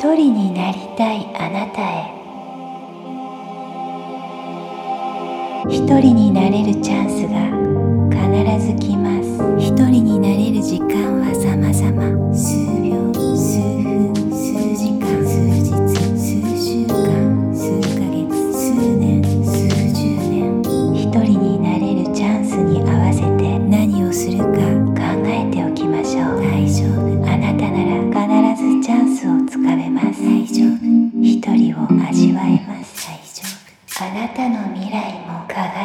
一人になりたいあなたへ。一人になれるチャンスが必ず来ます。一人になれる時間味わえます。大丈夫あなたの未来も輝